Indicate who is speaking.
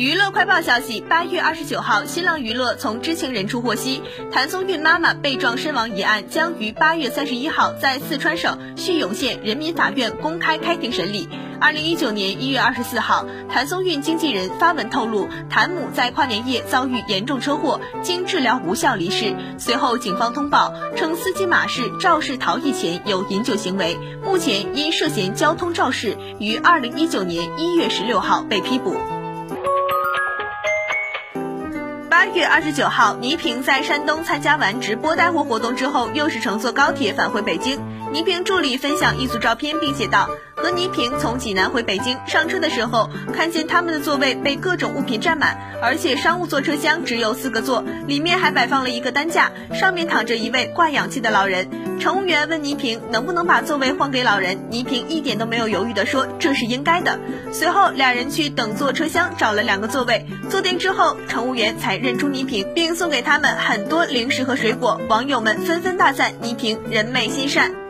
Speaker 1: 娱乐快报消息：八月二十九号，新浪娱乐从知情人处获悉，谭松韵妈妈被撞身亡一案将于八月三十一号在四川省叙永县人民法院公开开庭审理。二零一九年一月二十四号，谭松韵经纪人发文透露，谭母在跨年夜遭遇严重车祸，经治疗无效离世。随后，警方通报称，司机马氏肇事逃逸前有饮酒行为，目前因涉嫌交通肇事，于二零一九年一月十六号被批捕。八月二十九号，倪萍在山东参加完直播带货活动之后，又是乘坐高铁返回北京。倪萍助理分享一组照片，并写道：“和倪萍从济南回北京，上车的时候看见他们的座位被各种物品占满，而且商务座车厢只有四个座，里面还摆放了一个担架，上面躺着一位挂氧气的老人。乘务员问倪萍能不能把座位换给老人，倪萍一点都没有犹豫地说这是应该的。随后俩人去等座车厢找了两个座位，坐定之后，乘务员才认出倪萍，并送给他们很多零食和水果。网友们纷纷大赞倪萍人美心善。